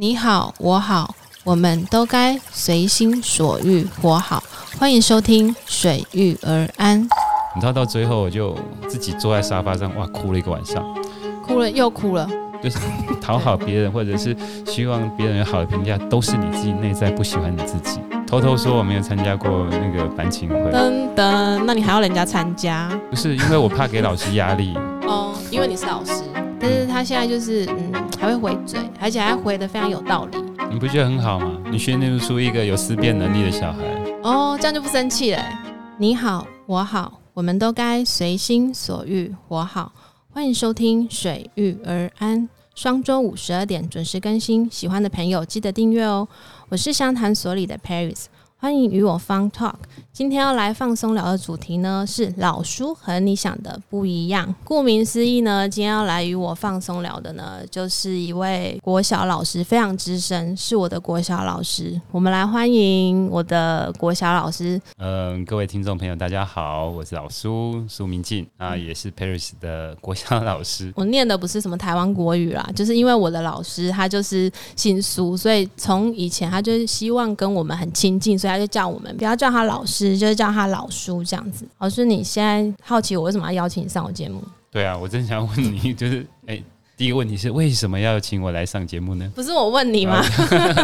你好，我好，我们都该随心所欲活好。欢迎收听《水遇而安》。你知道到最后，我就自己坐在沙发上，哇，哭了一个晚上，哭了又哭了。就是讨好别人，或者是希望别人有好的评价，都是你自己内在不喜欢你自己。偷偷说，我没有参加过那个班情会。噔噔，那你还要人家参加？不是，因为我怕给老师压力。哦，因为你是老师，但是他现在就是嗯，还会回嘴，而且还回的非常有道理。你不觉得很好吗？你训练出一个有思辨能力的小孩。哦，这样就不生气了。你好，我好，我们都该随心所欲活好。欢迎收听《水遇而安》，双周五十二点准时更新。喜欢的朋友记得订阅哦。我是湘潭所里的 Paris，欢迎与我 Fun Talk。今天要来放松聊的主题呢是老书和你想的不一样。顾名思义呢，今天要来与我放松聊的呢，就是一位国小老师，非常资深，是我的国小老师。我们来欢迎我的国小老师。嗯，各位听众朋友，大家好，我是老苏苏明进啊，也是 Paris 的国小老师。我念的不是什么台湾国语啦，就是因为我的老师他就是姓苏，所以从以前他就希望跟我们很亲近，所以他就叫我们不要叫他老师。就是叫他老叔这样子。老师，你现在好奇我为什么要邀请你上我节目？对啊，我真想问你，就是哎，第一个问题是为什么要请我来上节目呢？不是我问你吗？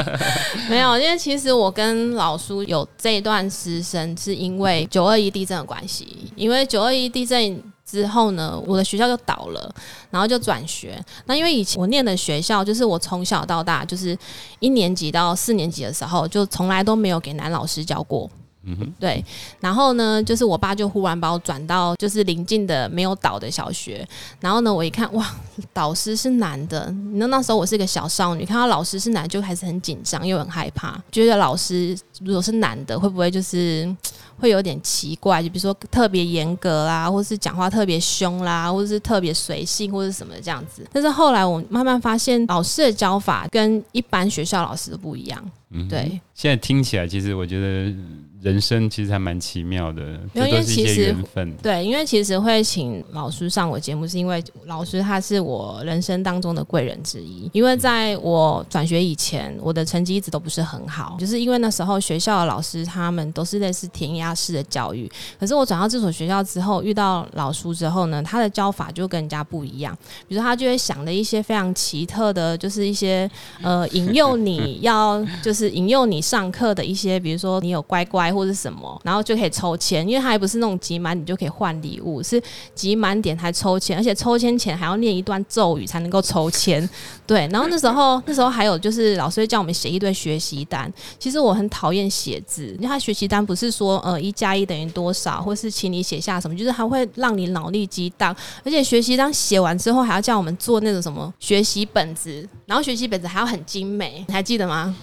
没有，因为其实我跟老叔有这一段师生，是因为九二一地震的关系。因为九二一地震之后呢，我的学校就倒了，然后就转学。那因为以前我念的学校，就是我从小到大，就是一年级到四年级的时候，就从来都没有给男老师教过。嗯哼，对，然后呢，就是我爸就忽然把我转到就是邻近的没有倒的小学，然后呢，我一看哇，导师是男的，那那时候我是一个小少女，看到老师是男就还是很紧张又很害怕，觉得老师如果是男的会不会就是会有点奇怪，就比如说特别严格啦，或是讲话特别凶啦，或者是特别随性或者什么这样子。但是后来我慢慢发现，老师的教法跟一般学校老师都不一样。嗯，对。现在听起来，其实我觉得。人生其实还蛮奇妙的，因为其实缘分。对，因为其实会请老师上我节目，是因为老师他是我人生当中的贵人之一。因为在我转学以前，我的成绩一直都不是很好，就是因为那时候学校的老师他们都是类似填鸭式的教育。可是我转到这所学校之后，遇到老师之后呢，他的教法就跟人家不一样。比如他就会想的一些非常奇特的，就是一些呃引诱你要，就是引诱你上课的一些，比如说你有乖乖。或者什么，然后就可以抽签，因为它还不是那种集满你就可以换礼物，是集满点才抽签，而且抽签前还要念一段咒语才能够抽签。对，然后那时候那时候还有就是老师会叫我们写一堆学习单，其实我很讨厌写字，因为他学习单不是说呃一加一等于多少，或是请你写下什么，就是他会让你脑力激荡，而且学习单写完之后还要叫我们做那种什么学习本子，然后学习本子还要很精美，你还记得吗？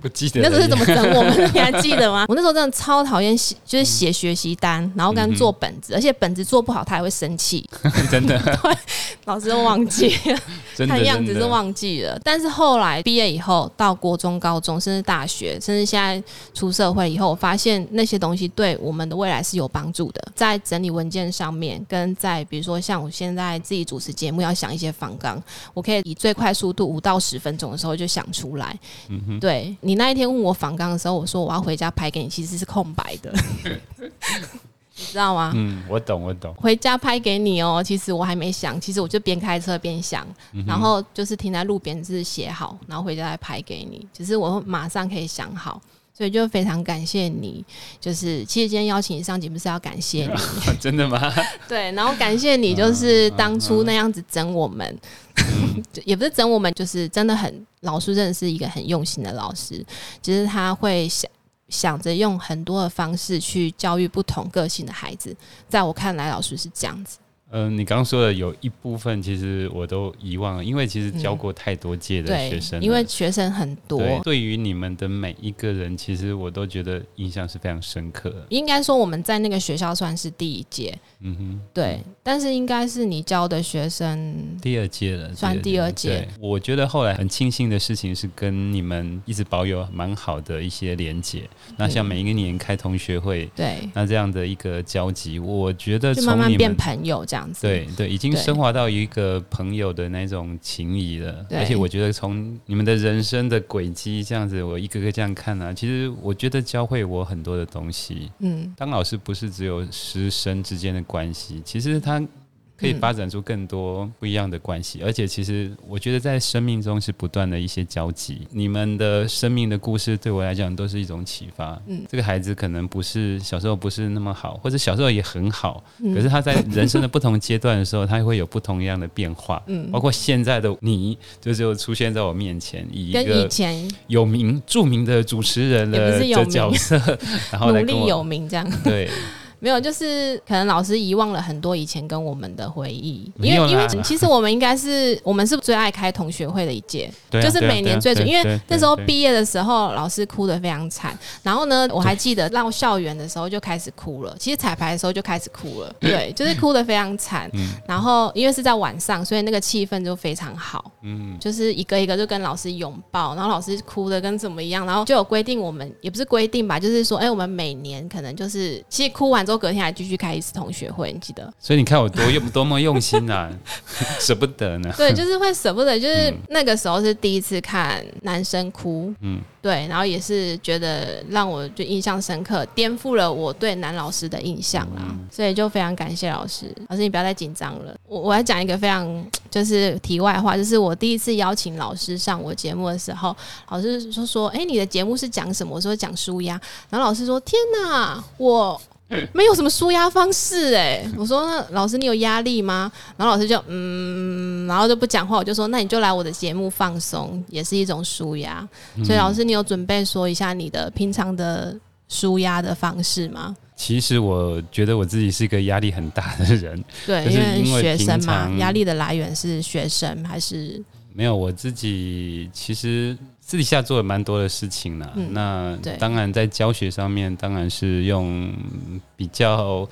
不记得那时候是怎么整我们？你还记得吗？我那时候真的超讨厌写，就是写学习单，然后跟做本子，而且本子做不好他还会生气。真的，对，老师都忘记了，看样子是忘记了。但是后来毕业以后，到国中、高中，甚至大学，甚至现在出社会以后，我发现那些东西对我们的未来是有帮助的。在整理文件上面，跟在比如说像我现在自己主持节目要想一些访纲，我可以以最快速度五到十分钟的时候就想出来。嗯哼，对。你那一天问我访纲的时候，我说我要回家拍给你，其实是空白的，你知道吗？嗯，我懂，我懂。回家拍给你哦，其实我还没想，其实我就边开车边想，然后就是停在路边，就是写好，然后回家再拍给你。只是我马上可以想好，所以就非常感谢你。就是其实今天邀请你上节目是要感谢你，真的吗？对，然后感谢你，就是当初那样子整我们。也不是整我们，就是真的很老师，真的是一个很用心的老师。其实他会想想着用很多的方式去教育不同个性的孩子。在我看来，老师是这样子。嗯，你刚刚说的有一部分，其实我都遗忘了，因为其实教过太多届的学生，因为学生很多。对于你们的每一个人，其实我都觉得印象是非常深刻的。应该说我们在那个学校算是第一届，嗯哼，对。但是应该是你教的学生第二届了，算第二届。我觉得后来很庆幸的事情是跟你们一直保有蛮好的一些连结。那像每一个年开同学会，对，那这样的一个交集，我觉得就慢慢变朋友这样。子。对对，已经升华到一个朋友的那种情谊了。对而且我觉得从你们的人生的轨迹这样子，我一个个这样看啊，其实我觉得教会我很多的东西。嗯，当老师不是只有师生之间的关系，其实他可以嗯发展出更多不一样的关系，而且其实我觉得在生命中是不断的一些交集。你们的生命的故事对我来讲都是一种启发。嗯这个孩子可能不是小时候不是那么好，或者小时候也很好，嗯可是他在人生的不同阶段的时候，他会有不同样的变化。嗯包括现在的你，就只有出现在我面前，以一个前有名著名的主持人也的角色，然后努来跟我力有名这样。对。没有，就是可能老师遗忘了很多以前跟我们的回忆，因为因为其实我们应该是我们是最爱开同学会的一届，就是每年最准，因为那时候毕业的时候老师哭得非常惨，然后呢，我还记得到校园的时候就开始哭了，其实彩排的时候就开始哭了，对，就是哭得非常惨，嗯。然后因为是在晚上，所以那个气氛就非常好，嗯，就是一个一个就跟老师拥抱，然后老师哭的跟怎么一样，然后就有规定我们也不是规定吧，就是说，哎、我们每年可能就是其实哭完之后隔天还继续开一次同学会，你记得？所以你看我多用多么用心啊，舍不得呢。对，就是会舍不得，就是嗯那个时候是第一次看男生哭，嗯，对，然后也是觉得让我就印象深刻，颠覆了我对男老师的印象啦，嗯所以就非常感谢老师。老师你不要再紧张了，我我要讲一个非常就是题外话，就是我第一次邀请老师上我节目的时候，老师就说：“哎、你的节目是讲什么？”我说讲书呀，然后老师说：“天哪，我。” 没有什么舒压方式哎、我说那老师你有压力吗？然后老师就嗯，然后就不讲话，我就说那你就来我的节目放松，也是一种舒压。所以老师你有准备说一下你的平常的舒压的方式吗？其实我觉得我自己是一个压力很大的人，对，因为学生嘛，压力的来源是学生还是没有我自己其实私底下做了蛮多的事情啦。嗯那当然在教学上面，当然是用比较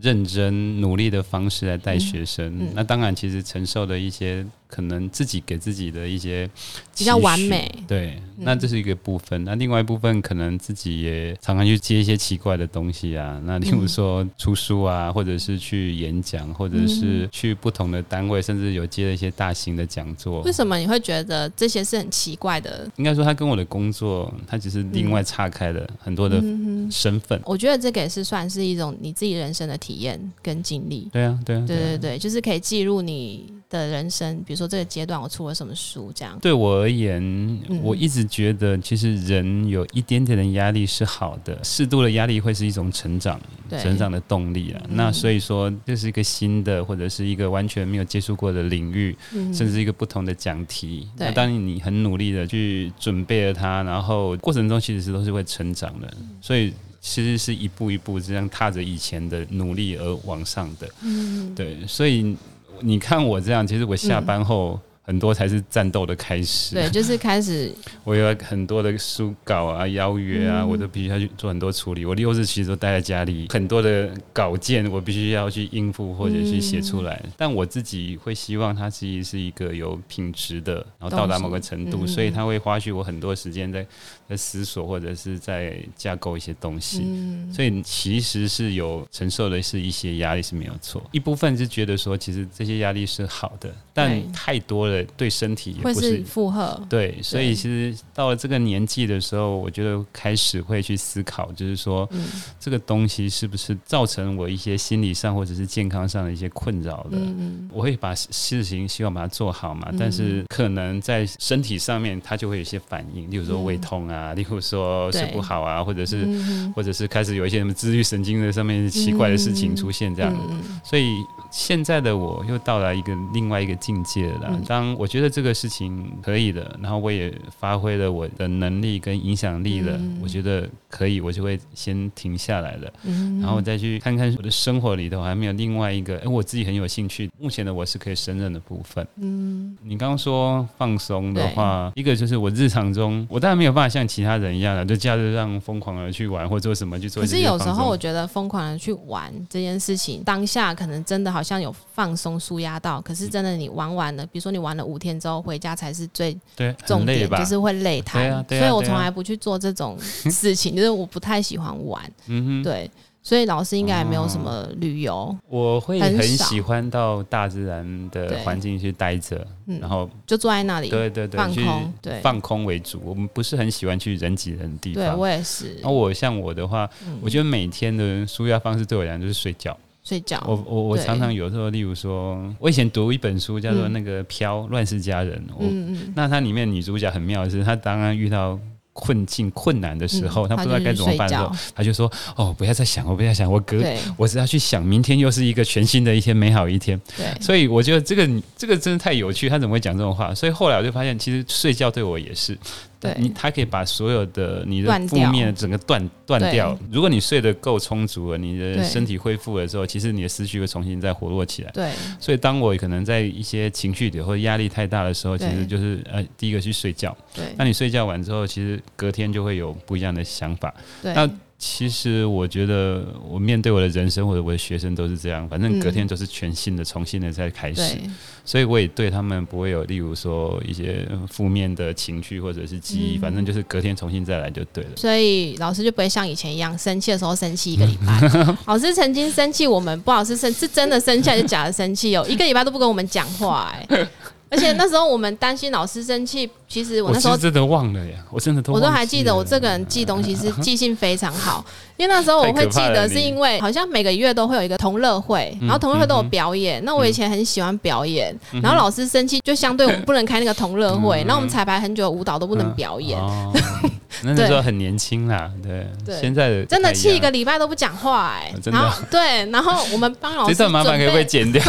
认真努力的方式来带学生。嗯那当然，其实承受的一些可能自己给自己的一些比较完美对，嗯那这是一个部分。那另外一部分可能自己也常常去接一些奇怪的东西啊。那例如说出书啊，或者是去演讲，或者是去不同的单位，甚至有接了一些大型的讲座为。什么你会觉得这些是很奇怪的？应该说，他跟我的工作，他只是另外岔开了很多的身份。我觉得这个也是算是一种你自己人生的体验跟经历。对啊，对啊，啊对对对，就是可以记录你的人生，比如说这个阶段我出了什么书，这样。对我而言，嗯我一直觉得，其实人有一点点的压力是好的，适度的压力会是一种成长，对成长的动力啊。嗯那所以说，这是一个新的，或者是一个完全没有接触过的领域，嗯甚至一个不同的讲题。那当你很努力的去准备了它，然后过程中其实是都是会成长的，嗯所以。其实是一步一步这样踏着以前的努力而往上的，嗯，对，所以你看我这样，其实我下班后很多才是战斗的开始。对，就是开始 我有很多的书稿啊、邀约啊，嗯我都必须要去做很多处理。我六日其实都待在家里，很多的稿件我必须要去应付或者去写出来。嗯但我自己会希望它其实是一个有品质的，然后到达某个程度，嗯所以它会花去我很多时间在在思索或者是在架构一些东西。嗯，所以其实是有承受的是一些压力是没有错，一部分是觉得说其实这些压力是好的，但太多了对身体不是负荷。对，所以其实到了这个年纪的时候，我觉得开始会去思考，就是说嗯这个东西是不是造成我一些心理上或者是健康上的一些困扰的。嗯我会把事情希望把它做好嘛，嗯但是可能在身体上面它就会有一些反应，例如说胃痛啊，例如说睡不好啊，或者是、嗯或者是开始有一些什么自律神经的上面奇怪的事情出现这样。嗯所以现在的我又到了一个另外一个境界了啦。我觉得这个事情可以的，然后我也发挥了我的能力跟影响力了，嗯。我觉得可以，我就会先停下来了，嗯。然后再去看看我的生活里头还没有另外一个，哎，我自己很有兴趣，目前的我是可以胜任的部分。嗯。你刚刚说放松的话，一个就是我日常中，我当然没有办法像其他人一样的，就假日让疯狂的去玩或做什么去做可是。有时候我觉得疯狂的去玩这件事情，当下可能真的好像有放松。舒压到，可是真的你玩完了，比如说你玩了五天之后回家才是最对重点，吧？就是会累瘫。对啊啊所以我从来不去做这种事情，就是我不太喜欢玩。嗯哼，对，所以老师应该也没有什么旅游，我会很喜欢到大自然的环境去待着，嗯然后就坐在那里对对对，放空对放空为主。我们不是很喜欢去人挤人的地对方。我也是那我像我的话，嗯我觉得每天的舒压方式对我来讲就是睡觉。睡觉。我我我常常有时候，例如说，我以前读一本书叫做《嗯那个飘乱世佳人》，嗯嗯，那它里面女主角很妙的是，她当然遇到困境困难的时候，嗯她不知道该怎么办的时候她就，说：“哦，不要再想，我不要想，我隔我只要去想，明天又是一个全新的一天，美好一天。”对。所以我觉得这个这个真的太有趣，他怎么会讲这种话？所以后来我就发现，其实睡觉对我也是，对你它可以把所有的你的负面整个断断掉。如果你睡得够充足了，你的身体恢复了之后，其实你的思绪会重新再活络起来。对所以当我可能在一些情绪里或者压力太大的时候，其实就是呃，第一个去睡觉。对那你睡觉完之后，其实隔天就会有不一样的想法。对，那其实我觉得，我面对我的人生或者我的学生都是这样，反正隔天都是全新的、重新的再开始。所以我也对他们不会有，例如说一些负面的情绪或者是记忆，嗯反正就是隔天重新再来就对了。所以老师就不会像以前一样生气的时候生气一个礼拜。老师曾经生气，我们不好是生是真的生气还是假的生气哦，一个礼拜都不跟我们讲话哎、而且那时候我们担心老师生气，其实我那时候是真的忘了呀，我真的都我都还记得，我这个人记东西是 记性非常好，因为那时候我会记得，是因为好像每个月都会有一个同乐会，然后同乐会都有表演。那我以前很喜欢表演，然后老师生气，就相对我们不能开那个同乐会，然后我们彩排很久的舞蹈都不能表演，哦，那那时候很年轻啦，对，对。现在的真的气一个礼，拜都不讲话哎、真的。然后对，然后我们帮老师这段麻烦可不可以剪掉？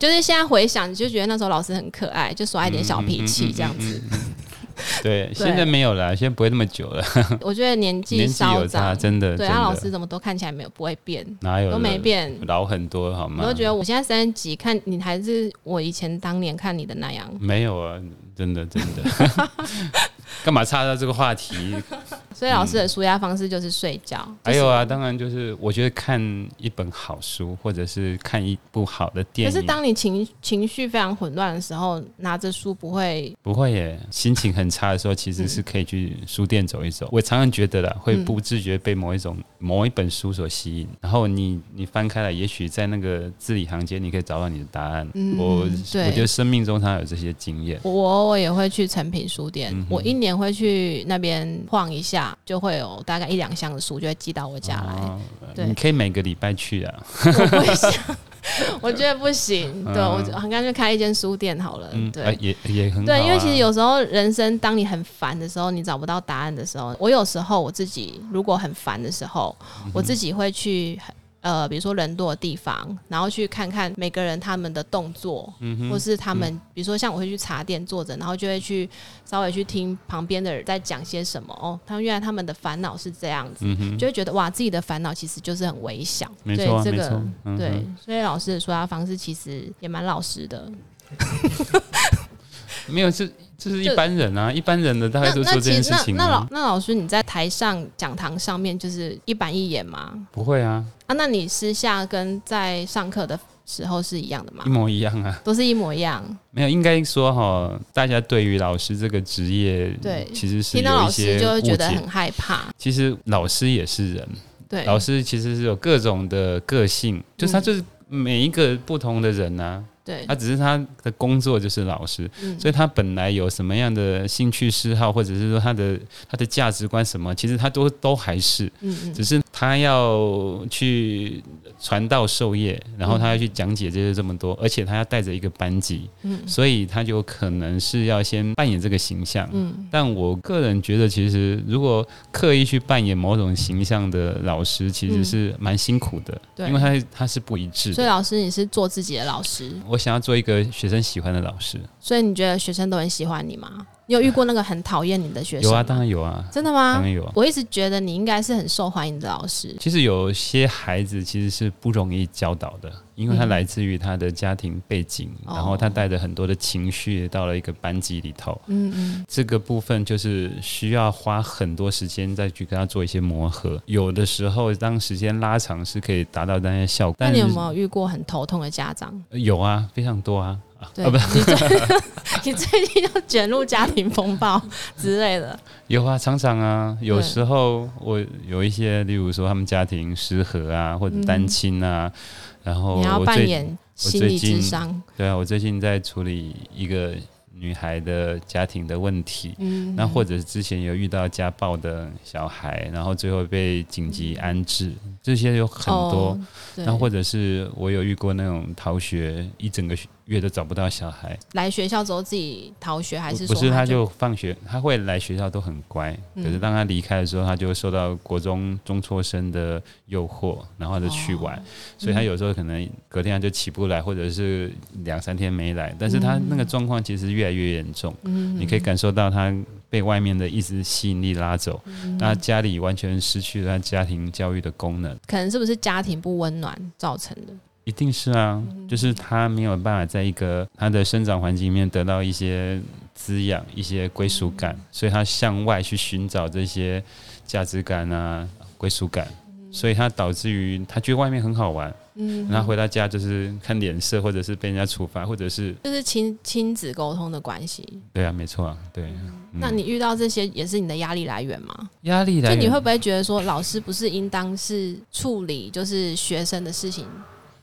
就是现在回想，你就觉得那时候老师很可爱，就耍一点小脾气这样子。对，现在没有了，现在不会那么久了，我觉得年纪年纪有差，真的，对，真的他老师怎么都看起来没有不会变，哪有都没变。老很多好吗？我都觉得我现在三十几，看你还是我以前当年看你的那样，没有啊，真的真的。干嘛插到这个话题？所以老师的舒压方式就是睡觉。还有啊，当然就是我觉得看一本好书，或者是看一部好的电影，可是当你情情绪非常混乱的时候，拿着书不会，不会耶。心情很差的时候，其实是可以去书店走一走。我常常觉得啦，会不自觉被某一种、某一本书所吸引，然后你你翻开来，也许在那个字里行间，你可以找到你的答案。嗯我我觉得生命中常常有这些经验。我偶尔也会去诚品书店，嗯我一年会去那边晃一下，就会有大概一两箱的书就会寄到我家来。哦对你可以每个礼拜去啊。我不会想，我觉得不行。对嗯我很干脆开一间书店好了。嗯，对。啊也也很。对，因为其实有时候人生，当你很烦的时候，你找不到答案的时候，我有时候我自己如果很烦的时候，嗯我自己会去呃，比如说人多的地方，然后去看看每个人他们的动作，嗯或是他们，比如说像我会去茶店坐着，然后就会去稍微去听旁边的人在讲些什么哦，他们原来他们的烦恼是这样子，嗯，就会觉得哇，自己的烦恼其实就是很微小，没错啊对这个嗯对，所以老师的说话方式其实也蛮老实的。没有，这这是一般人啊，一般人的大概都做这件事情、那。那老师你在台上讲堂上面就是一板一眼吗？不会啊，啊，那你私下跟在上课的时候是一样的吗一？模一样啊。都是一模一样。没有，应该说哈，大家对于老师这个职业，对其实是听到老师就会觉得很。害怕。其实老师也是人，对，老师其实是有各种的个性，就是他就是每一个不同的人呐、对。他只是他的工作就是老师，嗯。所以他本来有什么样的兴趣嗜好，或者是说他的他的价值观什么，其实他都都还是，嗯嗯。只是他要去传道授业，然后他要去讲解这些这么多，而且他要带着一个班级，嗯。所以他就可能是要先扮演这个形象。嗯。但我个人觉得，其实如果刻意去扮演某种形象的老师，其实是蛮辛苦的，嗯因为他他是不一致的。所以老师你是做自己的老师，我想要做一个学生喜欢的老师，所以你觉得学生都很喜欢你吗？你有遇过那个很讨厌你的学生吗？有啊，当然有啊，真的吗当？然有啊。我一直觉得你应该是很受欢迎的老师。其实有些孩子其实是不容易教导的，因为他嗯来自于他的家庭背景，哦然后他带着很多的情绪到了一个班级里头。嗯嗯，这个部分就是需要花很多时间再去跟他做一些磨合。有的时候，当时间拉长是可以达到那些效果。那你有没有遇过很头痛的家长？有啊，非常多啊对，啊不你最 你最近要卷入家庭风暴之类的，有啊，常常啊，有时候我有一些，例如说他们家庭失和啊，或者单亲啊，然后你要扮演心理智商，对啊，我最近在处理一个女孩的家庭的问题，嗯，那或者是之前有遇到家暴的小孩，然后最后被紧急安置，这些有很多。哦对。那或者是我有遇过那种逃学一整个月都找不到小孩，来学校之后自己逃学，还是说不是他就就放学，他会来学校都很乖，嗯。可是当他离开的时候，他就会受到国中中辍生的诱惑，然后就去玩，哦所以他有时候可能隔天他就起不来，或者是两三天没来，但是他那个状况其实越来越严重，嗯你可以感受到他被外面的一直吸引力拉走，嗯。那家里完全失去了他家庭教育的功能。可能是不是家庭不温暖造成的？一定是啊，嗯。就是他没有办法在一个他的生长环境里面得到一些滋养、一些归属感，嗯。所以他向外去寻找这些价值感啊、归属感，所以他导致于他觉得外面很好玩，嗯，然后回到家就是看脸色，或者是被人家处罚，或者是就是亲亲子沟通的关系。对啊，没错啊，对。嗯那你遇到这些也是你的压力来源吗？压力来源，就你会不会觉得说，老师不是应当是处理就是学生的事情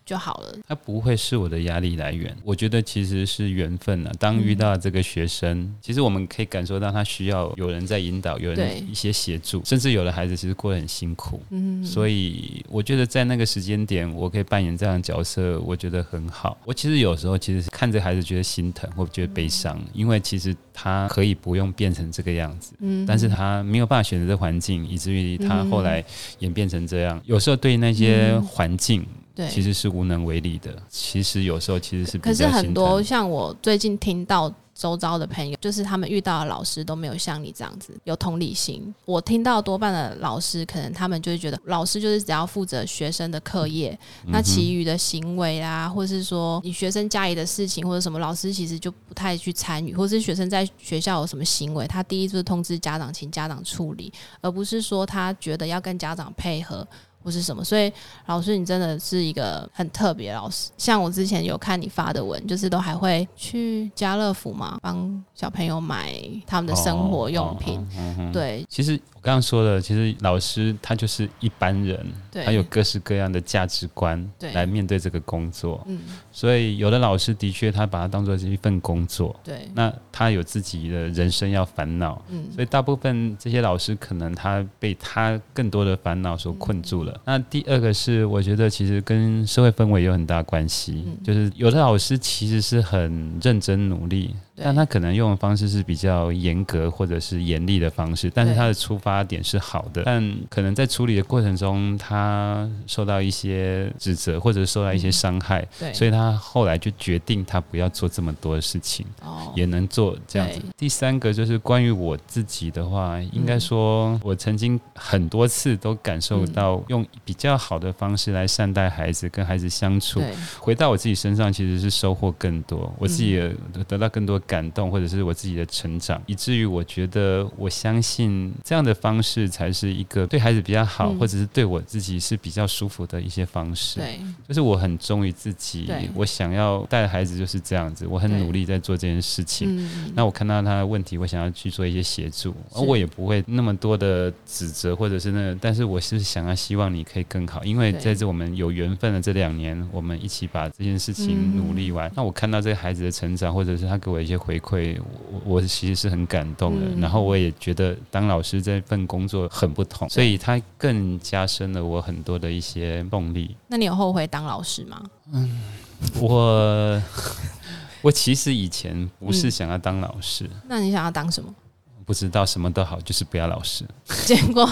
就好了？它不会是我的压力来源。我觉得其实是缘分啊。当遇到这个学生，其实我们可以感受到他需要有人在引导，有人一些协助，甚至有的孩子其实过得很辛苦。嗯，所以我觉得在那个时间点，我可以扮演这样的角色，我觉得很好。我其实有时候其实是看着孩子觉得心疼，或觉得悲伤，因为其实他可以不用变成这个样子，嗯但是他没有办法选择这环境，以至于他后来演变成这样。有时候对那些环境。对，其实是无能为力的。其实有时候其实是可是很多像我最近听到周遭的朋友，就是他们遇到的老师都没有像你这样子有同理心。我听到多半的老师，可能他们就会觉得老师就是只要负责学生的课业，嗯那其余的行为啊，或是说你学生家里的事情或者什么，老师其实就不太去参与，或是学生在学校有什么行为，他第一就是通知家长，请家长处理，而不是说他觉得要跟家长配合。或是什么，所以老师你真的是一个很特别老师。像我之前有看你发的文，就是都还会去家乐福嘛，帮小朋友买他们的生活用品。哦哦哦哦对其实我刚刚说的，其实老师他就是一般人，对，他有各式各样的价值观对来面对这个工作。嗯，所以有的老师的确他把它当做是一份工作，对，那他有自己的人生要烦恼。嗯，所以大部分这些老师可能他被他更多的烦恼所困住了。那第二个是，我觉得其实跟社会氛围有很大关系，嗯。就是有的老师其实是很认真努力，对但他可能用的方式是比较严格或者是严厉的方式，但是他的出发点是好的，但可能在处理的过程中，他受到一些指责或者受到一些伤害，对，所以他后来就决定他不要做这么多的事情。哦，也能做这样子。第三个就是关于我自己的话，应该说，我曾经很多次都感受到用比较好的方式来善待孩子，跟孩子相处。回到我自己身上，其实是收获更多，我自己也得到更多感动，或者是我自己的成长，以至于我觉得，我相信这样的方式才是一个对孩子比较好，嗯。或者是对我自己是比较舒服的一些方式。对，就是我很忠于自己，我想要带孩子就是这样子，我很努力在做这件事情。嗯，那我看到他的问题，我想要去做一些协助，而我也不会那么多的指责或者是那个，但是我是想要希望你可以更好，因为在这我们有缘分的这两年，我们一起把这件事情嗯。努力完。那我看到这个孩子的成长，或者是他给我一些回馈，我我其实是很感动的。嗯然后我也觉得当老师这份工作很不同，所以它更加深了我很多的一些动力。那你有后悔当老师吗？嗯我 我其实以前不是嗯想要当老师。那你想要当什么？不知道什么都好，就是不要老师。结果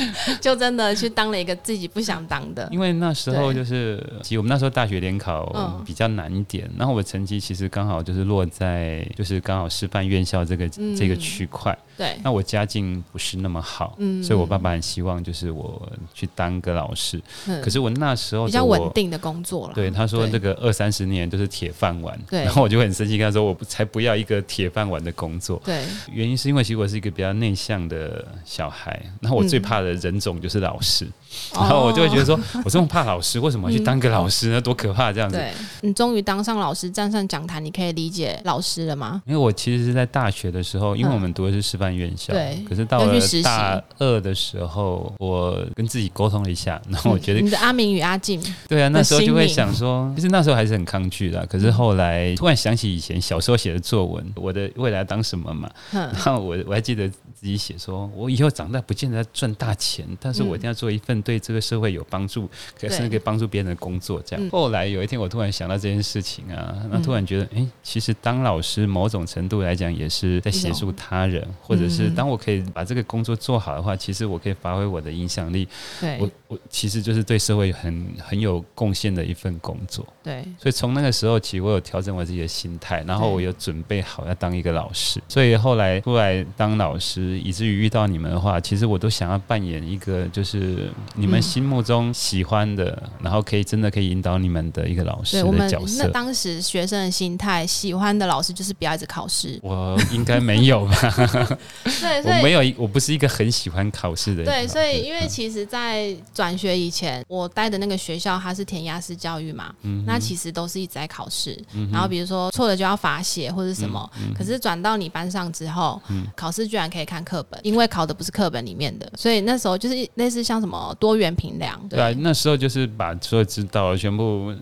就真的去当了一个自己不想当的。因为那时候就是，其实我们那时候大学联考嗯。比较难一点，然后我成绩其实刚好就是落在就是刚好师范院校这个、嗯。这个区块。对，那我家境不是那么好，嗯。所以我爸爸很希望就是我去当个老师。嗯。可是我那时候比较稳定的工作了。对，他说这个二三十年都是铁饭碗，对。然后我就很生气，跟他说我不才不要一个铁饭碗的工作。对，原因是因为其实我是一个比较内向的小孩，然后我最怕的人种就是老师，然后我就会觉得说，我这么怕老师，为什么要去当个老师呢？多可怕这样子。对你终于当上老师，站上讲坛，你可以理解老师了吗？因为我其实是在大学的时候，因为我们读的是师范院校，对可是到了大二的时候，我跟自己沟通了一下，然后我觉得你的阿明与阿静，对啊，那时候就会想说，其实那时候还是很抗拒的。可是后来突然想起以前小时候写的作文，我的未来当什么嘛？然后我我还记得自己写说，我以后长大不见得赚大钱，但是我一定要做一份对这个社会有帮助，可甚至可以帮助别人的工作。这样，后来有一天我突然想到这件事情啊，那突然觉得，哎，其实当老师某种程度来讲也是在协助他人，或者是当我可以把这个工作做好的话，其实我可以发挥我的影响力。对，我我其实就是对社会很很有贡献的一份工作。对，所以从那个时候起，我有调整我自己的心态，然后我有准备好要当一个老师。所以后来出来当老师，以至于遇到你们的话，其实我都想要扮演一个就是你们心目中喜欢的，然后可以真的可以引导你们的一个老师的角色。那当时学生的心态，喜欢的老师就是不要一直考试。我应该没有吧？对，我没有，我不是一个很喜欢考试的人。对，所以因为其实，在转学以前，我待的那个学校它是填鸭式教育嘛，那其实都是一直在考试。然后比如说错了就要罚写或者什么，可是转到你班上之后，考试居然可以看课本，因为考的不是课本里面的，所以那时候就是类似像什么多元评量。对啊，那时候就是把所有知道全部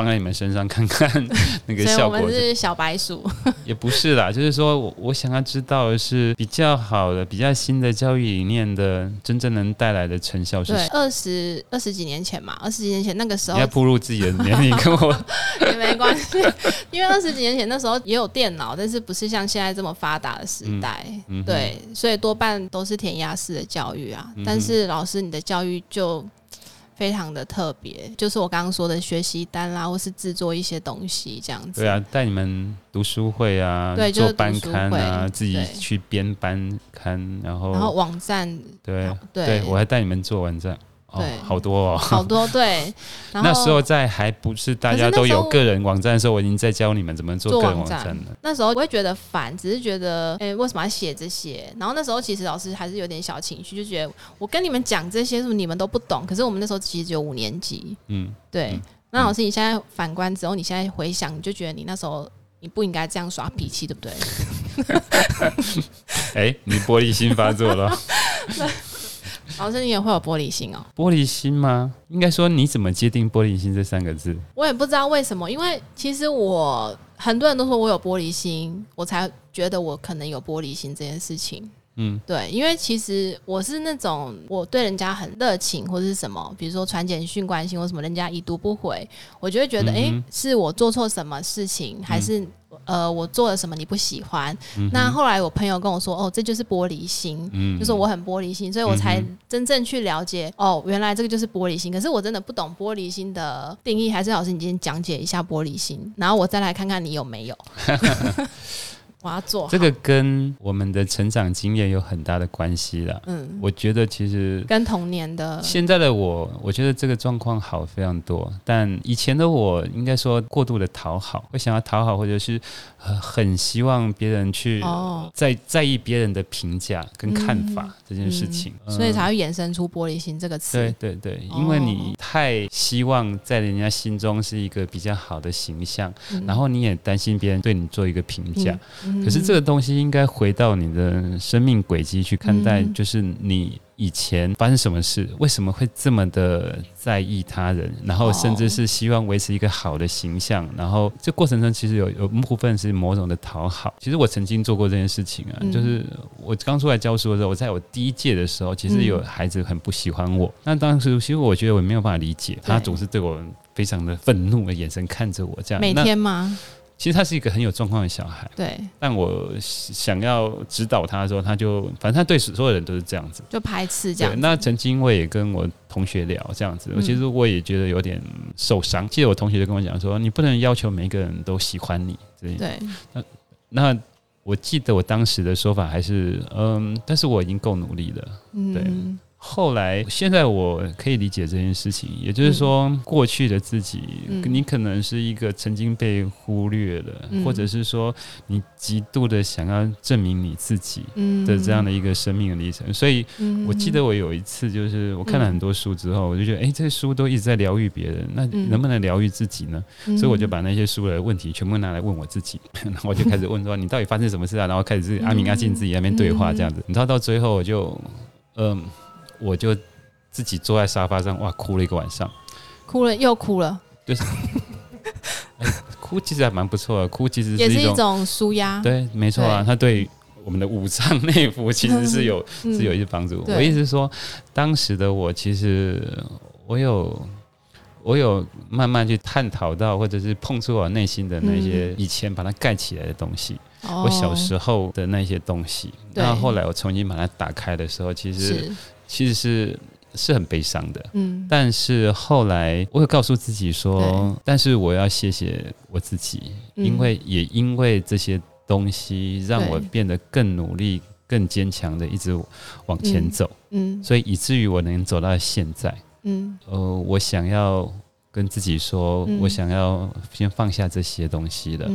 放在你们身上看看 那个效果。我们是小白鼠，也不是啦，就是说我我想要知道的是比较好的、比较新的教育理念的真正能带来的成效是。对，二十二十几年前嘛，二十几年前那个时候，你要步入自己的年龄跟我 也没关系，因为二十几年前那时候也有电脑，但是不是像现在这么发达的时代。对，所以多半都是填鸭式的教育啊。但是老师，你的教育就。非常的特别，就是我刚刚说的学习单啦，或是制作一些东西这样子。对啊，带你们读书会啊，对，做班刊啊，自己去编班刊，然后然后网站，对对，我还带你们做网站。对，好多哦，好多对。那时候在还不是大家都有个人网站的时候，我已经在教你们怎么做个人网站了。那时候我会觉得烦，只是觉得，哎，为什么要写这些？然后那时候其实老师还是有点小情绪，就觉得我跟你们讲这些，是不是你们都不懂？可是我们那时候其实只有五年级，嗯，对。那老师，你现在反观之后，你现在回想，你就觉得你那时候你不应该这样耍脾气，对不对？哎，你玻璃心发作了。老师，你也会有玻璃心哦？玻璃心吗？应该说，你怎么界定玻璃心这三个字？我也不知道为什么，因为其实我很多人都说我有玻璃心，我才觉得我可能有玻璃心这件事情。嗯，对，因为其实我是那种我对人家很热情或者是什么，比如说传简讯关心或什么，人家已读不回，我就会觉得，哎，是我做错什么事情，还是？呃，我做了什么你不喜欢？那后来我朋友跟我说，哦，这就是玻璃心，就说我很玻璃心，所以我才真正去了解，哦，原来这个就是玻璃心。可是我真的不懂玻璃心的定义，还是老师你今天讲解一下玻璃心，然后我再来看看你有没有。我要做这个跟我们的成长经验有很大的关系了。嗯，我觉得其实跟童年的现在的我，我觉得这个状况好非常多。但以前的我，应该说过度的讨好，会想要讨好，或者是很希望别人去在在意别人的评价跟看法这件事情，所以才会衍生出玻璃心这个词。对对对，因为你太希望在人家心中是一个比较好的形象，然后你也担心别人对你做一个评价。可是这个东西应该回到你的生命轨迹去看待，就是你以前发生什么事，为什么会这么的在意他人，然后甚至是希望维持一个好的形象，然后这过程中其实有有部分是某种的讨好。其实我曾经做过这件事情啊，就是我刚出来教书的时候，我在我第一届的时候，其实有孩子很不喜欢我，那当时其实我觉得我没有办法理解，他总是对我非常的愤怒的眼神看着我，这样。每天吗？其实他是一个很有状况的小孩，对。但我想要指导他的时候，他就反正他对所有人都是这样子，就排斥这样。那曾经我也跟我同学聊这样子，其实我也觉得有点受伤。记得我同学就跟我讲说：“你不能要求每一个人都喜欢你。”对。那那我记得我当时的说法还是嗯，但是我已经够努力了。对。后来，现在我可以理解这件事情，也就是说，过去的自己，你可能是一个曾经被忽略了，或者是说你极度的想要证明你自己的这样的一个生命的历程。所以，我记得我有一次，就是我看了很多书之后，我就觉得，哎，这些书都一直在疗愈别人，那能不能疗愈自己呢？所以我就把那些书的问题全部拿来问我自己，然后我就开始问说，你到底发生什么事啊？然后开始阿明阿静自己那边对话这样子。你知道到最后，我就，嗯。我就自己坐在沙发上，哇，哭了一个晚上，哭了又哭了，就是，哭其实还蛮不错的，哭其实也是一种舒压，对，没错啊，它对我们的五脏内腑其实是有 是有一些帮助。我意思是说，当时的我其实我有我有慢慢去探讨到，或者是碰触我内心的那些以前把它盖起来的东西。我小时候的那些东西，然后后来我重新把它打开的时候，其实其实是是很悲伤的。嗯，但是后来我有告诉自己说，但是我要谢谢我自己，因为也因为这些东西让我变得更努力、更坚强的一直往前走。嗯，所以以至于我能走到现在。嗯，呃，我想要。跟自己说，我想要先放下这些东西了。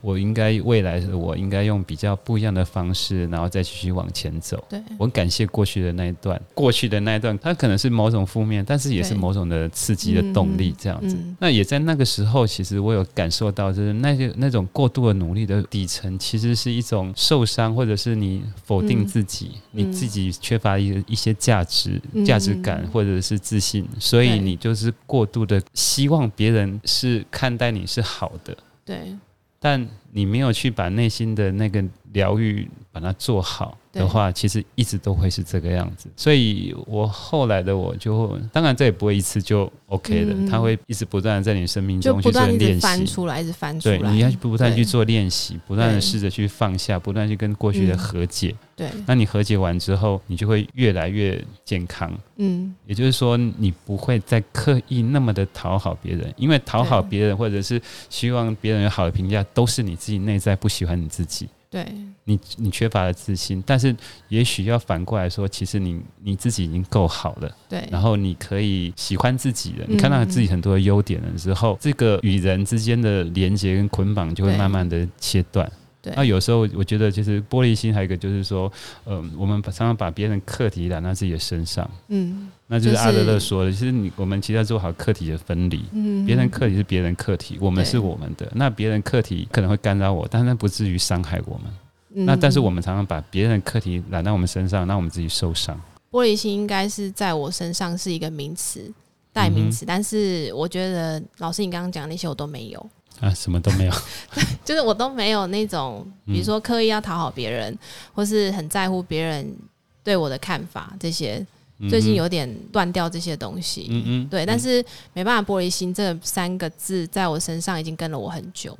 我应该未来的我应该用比较不一样的方式，然后再继续往前走。对我很感谢过去的那一段，过去的那一段，它可能是某种负面，但是也是某种的刺激的动力，这样子。那也在那个时候，其实我有感受到，就是那些那种过度的努力的底层，其实是一种受伤，或者是你否定自己，你自己缺乏一一些价值、价值感或者是自信，所以你就是过度的。希望别人是看待你是好的，对，但你没有去把内心的那个疗愈把它做好。的话，其实一直都会是这个样子，所以我后来的我就，当然这也不会一次就 OK 的，它会一直不断的在你生命中去做练习，翻出来，一直翻出来，对，你要不断去做练习，不断的试着去放下，不断去跟过去的和解，对，那你和解完之后，你就会越来越健康，嗯，也就是说，你不会再刻意那么的讨好别人，因为讨好别人或者是希望别人有好的评价，都是你自己内在不喜欢你自己。对你，你缺乏了自信，但是也许要反过来说，其实你你自己已经够好了。对，然后你可以喜欢自己了，你看到自己很多的优点了之后，这个与人之间的连接跟捆绑就会慢慢的切断。那有时候我觉得，其实玻璃心还有一个就是说，嗯，我们常常把别人课题揽到自己的身上，嗯，那就是阿德勒说的，其实你我们其实要做好课题的分离，嗯，别人课题是别人课题，我们是我们的，那别人课题可能会干扰我，但那不至于伤害我们，那但是我们常常把别人课题揽到我们身上，让我们自己受伤。玻璃心应该是在我身上是一个名词，代名词，但是我觉得老师你刚刚讲那些我都没有。啊，什么都没有，就是我都没有那种，比如说刻意要讨好别人，或是很在乎别人对我的看法，这些最近有点断掉这些东西。嗯嗯，对，但是没办法，玻璃心这三个字在我身上已经跟了我很久，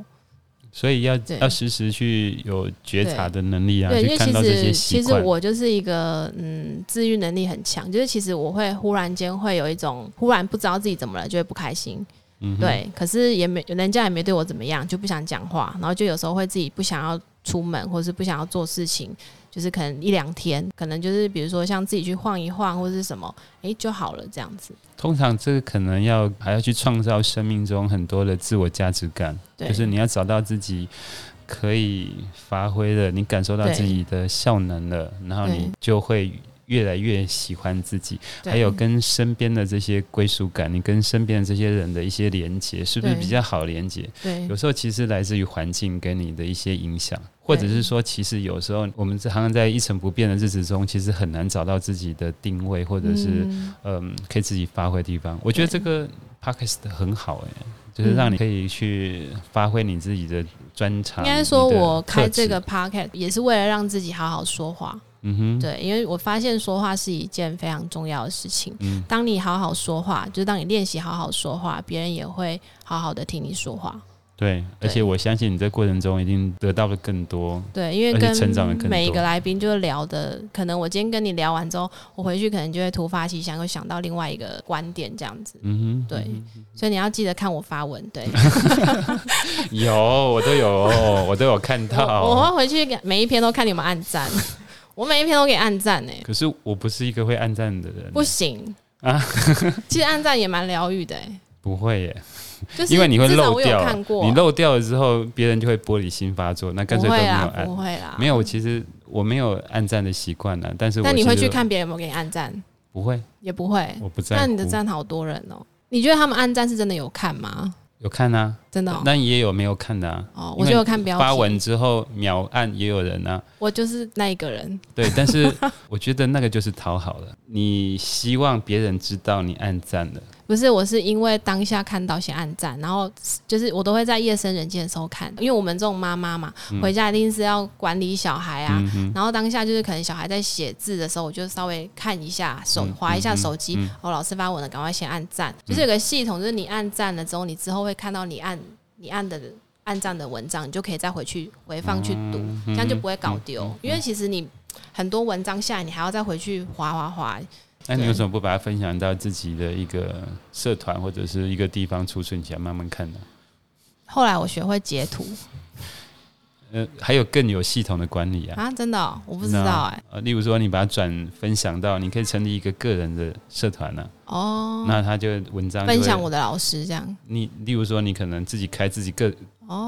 所以要要时时去有觉察的能力啊，对，因为其实其实我就是一个嗯，治愈能力很强，就是其实我会忽然间会有一种忽然不知道自己怎么了，就会不开心。对，可是也没人家也没对我怎么样，就不想讲话，然后就有时候会自己不想要出门，或是不想要做事情，就是可能一两天，可能就是比如说像自己去晃一晃或者是什么，哎就好了这样子。通常这个可能要还要去创造生命中很多的自我价值感，就是你要找到自己可以发挥的，你感受到自己的效能了，然后你就会。越来越喜欢自己，还有跟身边的这些归属感，你跟身边的这些人的一些连接，是不是比较好连接？对，有时候其实来自于环境给你的一些影响，或者是说，其实有时候我们常常在一成不变的日子中，其实很难找到自己的定位，或者是嗯，可以自己发挥的地方。我觉得这个 podcast 很好哎，就是让你可以去发挥你自己的专长。应该说，我开这个 podcast 也是为了让自己好好说话。嗯哼，对，因为我发现说话是一件非常重要的事情。嗯，当你好好说话，就是当你练习好好说话，别人也会好好的听你说话。对，而且我相信你在过程中一定得到了更多。对，因为跟每一个来宾就是聊的，可能我今天跟你聊完之后，我回去可能就会突发奇想，会想到另外一个观点这样子。嗯哼，对，所以你要记得看我发文。对，有我都有，我都有看到。我会回去每一篇都看你们按赞。我每一篇都给按赞呢。可是我不是一个会按赞的人，不行啊。其实按赞也蛮疗愈的，不会耶，就是因为你会漏掉，你漏掉了之后，别人就会玻璃心发作，那干脆都没有按。不会啦，没有，其实我没有按赞的习惯呢。但是，那你会去看别人有没有给你按赞？不会，也不会。我不在。那你的赞好多人哦，你觉得他们按赞是真的有看吗？有看啊，真的，但也有没有看的啊。哦，我就有看发文之后秒按，也有人啊。我就是那一个人。对，但是我觉得那个就是讨好了，你希望别人知道你按赞了。不是，我是因为当下看到先按赞，然后就是我都会在夜深人静的时候看，因为我们这种妈妈嘛，回家一定是要管理小孩啊，然后当下就是可能小孩在写字的时候，我就稍微看一下手，划一下手机，哦，老师发文了，赶快先按赞，就是有个系统，就是你按赞了之后，你之后会看到你按你按的按赞的文章，你就可以再回去回放去读，这样就不会搞丢，因为其实你很多文章下来，你还要再回去划划划。那你为什么不把它分享到自己的一个社团或者是一个地方储存起来慢慢看呢？后来我学会截图，呃，还有更有系统的管理啊！啊，真的，我不知道哎。呃，例如说你把它转分享到，你可以成立一个个人的社团呢。哦，那他就文章分享我的老师这样。你例如说你可能自己开自己各。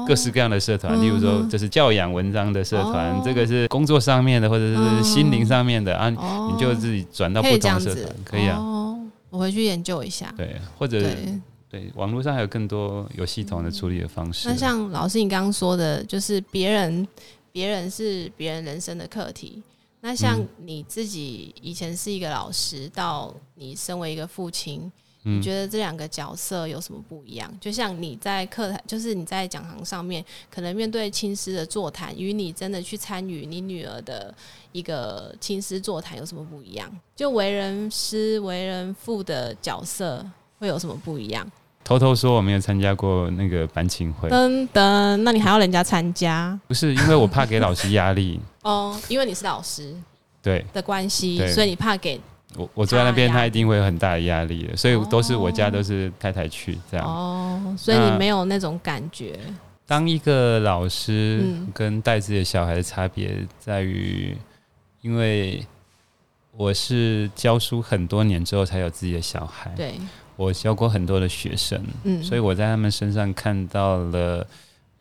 各式各样的社团，例如说这是教养文章的社团，这个是工作上面的，或者是心灵上面的啊，你就自己转到不同的社团，可以啊。我回去研究一下。对，或者对网络上还有更多有系统的处理的方式。那像老师你刚刚说的，就是别人，别人是别人人生的课题。那像你自己以前是一个老师，到你身为一个父亲。你觉得这两个角色有什么不一样？就像你在课堂，就是你在讲堂上面，可能面对亲师的座谈，与你真的去参与你女儿的一个亲师座谈有什么不一样？就为人师、为人父的角色会有什么不一样？偷偷说，我没有参加过那个班庆会。噔噔，那你还要人家参加？不是，因为我怕给老师压力。哦，因为你是老师，对的关系，所以你怕给。我我坐在那边，他一定会有很大的压力的，所以都是我家都是太太去这样。哦，所以你没有那种感觉。当一个老师跟带自己的小孩的差别在于，因为我是教书很多年之后才有自己的小孩，对，我教过很多的学生，嗯，所以我在他们身上看到了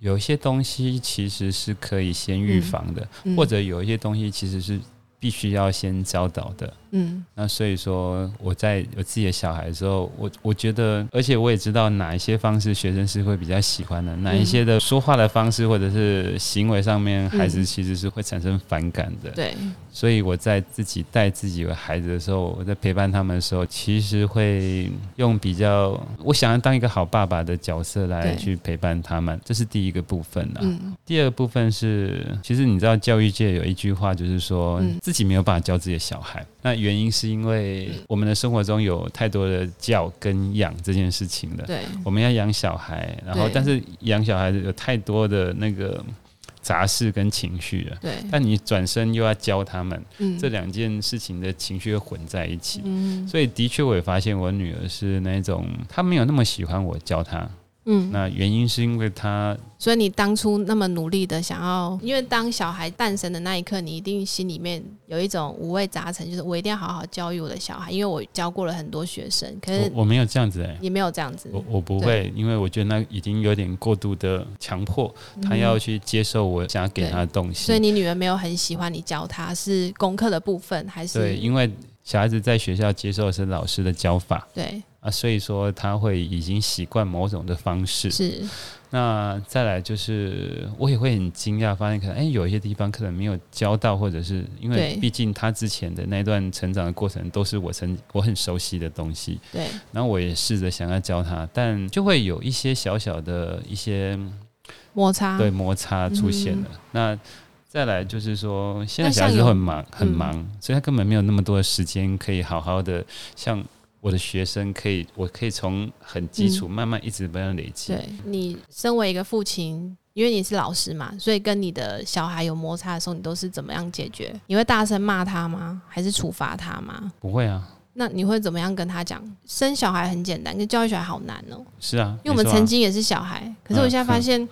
有一些东西其实是可以先预防的，或者有一些东西其实是。必须要先教导的，嗯，那所以说我在有自己的小孩的时候，我我觉得，而且我也知道哪一些方式学生是会比较喜欢的，哪一些的说话的方式或者是行为上面，孩子其实是会产生反感的，对。所以我在自己带自己的孩子的时候，我在陪伴他们的时候，其实会用比较我想要当一个好爸爸的角色来去陪伴他们，这是第一个部分啊。第二个部分是，其实你知道教育界有一句话，就是说自己没有办法教自己的小孩，那原因是因为我们的生活中有太多的教跟养这件事情了。对，我们要养小孩，然后但是养小孩有太多的那个。杂事跟情绪了，对，但你转身又要教他们，这两件事情的情绪混在一起，嗯所以的确我也发现我女儿是那种，她没有那么喜欢我教她。嗯，那原因是因为他，所以你当初那么努力的想要，因为当小孩诞生的那一刻，你一定心里面有一种五味杂陈，就是我一定要好好教育我的小孩，因为我教过了很多学生，可是我没有这样子哎，也没有这样子，我我不会，因为我觉得那已经有点过度的强迫，他要去接受我想要给他的东西，所以你女儿没有很喜欢你教她是功课的部分还是？对，因为小孩子在学校接受的是老师的教法，对。啊，所以说他会已经习惯某种的方式。是，那再来就是我也会很惊讶，发现可能哎有一些地方可能没有教到，或者是因为毕竟他之前的那段成长的过程都是我曾我很熟悉的东西。对，然后我也试着想要教他，但就会有一些小小的一些摩擦，对摩擦出现了。那再来就是说，现在小孩子很忙很忙，所以他根本没有那么多的时间可以好好的像。我的学生可以，我可以从很基础慢慢一直慢慢累积。对你身为一个父亲，因为你是老师嘛，所以跟你的小孩有摩擦的时候，你都是怎么样解决？你会大声骂他吗？还是处罚他吗？不会啊。那你会怎么样跟他讲？生小孩很简单，跟教育小孩好难哦。是啊，因为我们曾经也是小孩，可是我现在发现。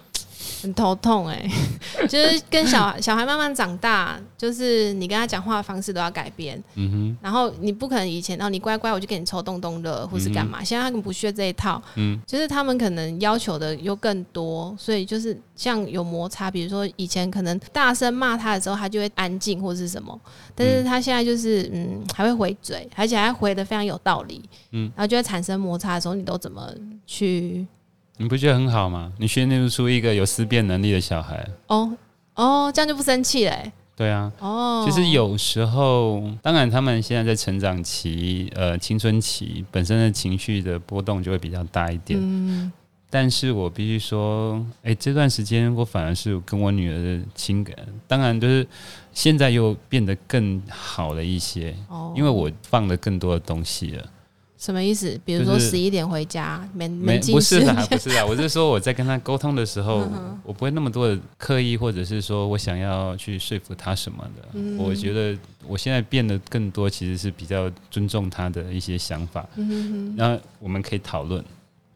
很头痛哎、就是跟小小孩慢慢长大，就是你跟他讲话的方式都要改变，嗯然后你不可能以前哦你乖乖我就给你抽动动乐或是干嘛，现在他们不屑这一套，嗯。就是他们可能要求的又更多，所以就是像有摩擦，比如说以前可能大声骂他的时候，他就会安静或是什么，但是他现在就是嗯还会回嘴，而且还回的非常有道理，嗯。然后就会产生摩擦的时候，你都怎么去哼，你不觉得很好吗？你训练出一个有思辨能力的小孩。哦哦这样就不生气嘞、对啊，哦，其实有时候，当然他们现在在成长期，呃，青春期本身的情绪的波动就会比较大一点。嗯但是我必须说，哎、这段时间我反而是跟我女儿的情感，当然就是现在又变得更好了一些，哦，因为我放了更多的东西了。什么意思？比如说就是十一点回家，没没不是啦，不是啦，我是说我在跟他沟通的时候嗯，我不会那么多的刻意，或者是说我想要去说服他什么的。嗯我觉得我现在变得更多，其实是比较尊重他的一些想法，那我们可以讨论，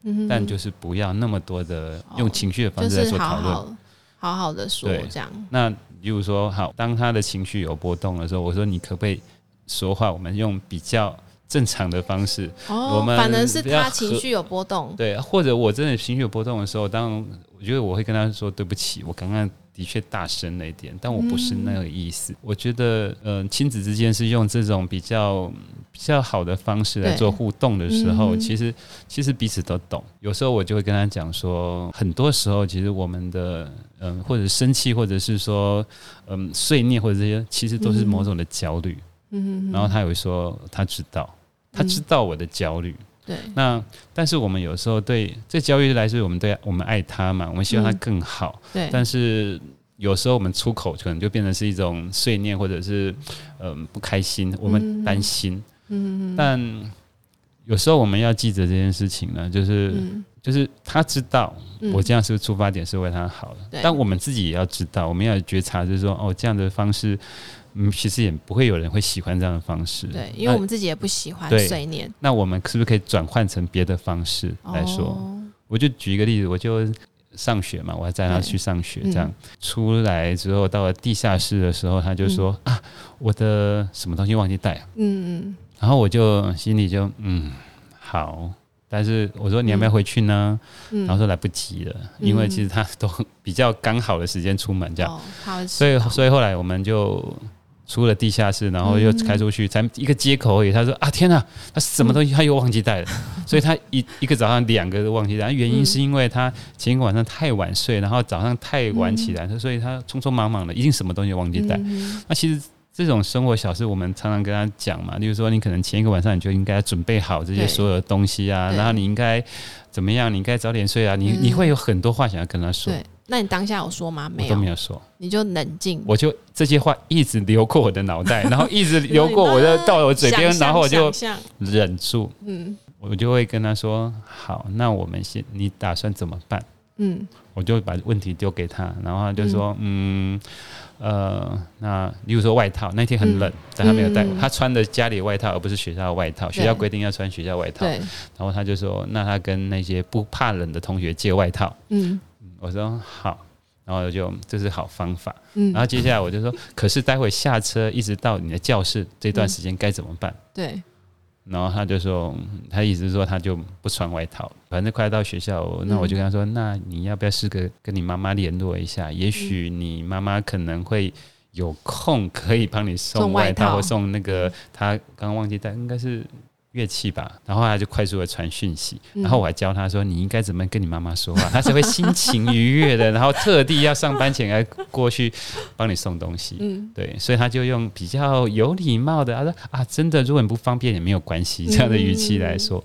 嗯但就是不要那么多的哦用情绪的方式来做讨论。好好好的说这样，那比如说，好，当他的情绪有波动的时候，我说你可不可以说话？我们用比较正常的方式，哦我，们反而是他情绪有波动，对，或者我真的情绪有波动的时候，当我觉得我会跟他说对不起，我刚刚的确大声了一点，但我不是那个意思。我觉得，呃，亲子之间是用这种比较比较好的方式来做互动的时候，嗯。其实其实彼此都懂。有时候我就会跟他讲说，很多时候其实我们的嗯、或者生气，或者是说嗯碎念，或者这些，其实都是某种的焦虑。嗯哼哼。然后他也会说他知道，他知道我的焦虑。对，那但是我们有时候对这焦虑来自于我们对我们爱他嘛，我们希望他嗯。更好，对，但是有时候我们出口可能就变成是一种碎念，或者是嗯、不开心，我们担心。嗯但有时候我们要记着这件事情呢，就是、嗯。就是他知道嗯。我这样是出发点是为他好的，对。但我们自己也要知道，我们要觉察，就是说哦这样的方式。嗯，其实也不会有人会喜欢这样的方式。对，因为我们自己也不喜欢对碎念。那我们是不是可以转换成别的方式来说？哦。我就举一个例子，我就上学嘛，我还带他去上学，这样、出来之后到了地下室的时候，他就说、啊，我的什么东西忘记带了，嗯然后我就心里就嗯好，但是我说你要不要回去呢？嗯，然后说来不及了，嗯。因为其实他都比较刚好的时间出门这样，哦，他会所以所以后来我们就。出了地下室，然后又开出去，才一个街口而已。他说：“啊，天哪，他什么东西他又忘记带了。”所以他一一个早上两个都忘记带。原因是因为他前一个晚上太晚睡，然后早上太晚起来，所以他匆匆忙忙的，一定什么东西忘记带。嗯那其实这种生活小事，我们常常跟他讲嘛，例如说，你可能前一个晚上你就应该准备好这些所有的东西啊，然后你应该怎么样，你应该早点睡啊，你、嗯你会有很多话想要跟他说，对，那你当下有说吗？没有。都有，没有说。你就冷静，我就这些话一直流过我的脑袋，然后一直流过我的到我嘴边，然后我就忍住，嗯。我就会跟他说：“好，那我们先，你打算怎么办？嗯？”我就把问题丢给他，然后他就说：“嗯，呃，那例如说外套，那天很冷，但他没有带，嗯。他穿的家里外套，而不是学校的外套。学校规定要穿学校外套，对，然后他就说：那他跟那些不怕冷的同学借外套。嗯我说好。”然后就这是好方法，嗯，然后接下来我就说，可是待会下车一直到你的教室这段时间该怎么办？对，然后他就说，嗯他意思是说他就不穿外套，反正快到学校，那我就跟他说，那你要不要试着跟你妈妈联络一下？也许你妈妈可能会有空可以帮你送送外套或送那个他刚刚忘记带，应该是。乐器吧，然后他就快速的传讯息，嗯。然后我还教他说你应该怎么跟你妈妈说话，他才会心情愉悦的，然后特地要上班前来过去帮你送东西。嗯。对，所以他就用比较有礼貌的，他说啊，真的，如果你不方便也没有关系，这样的语气来说。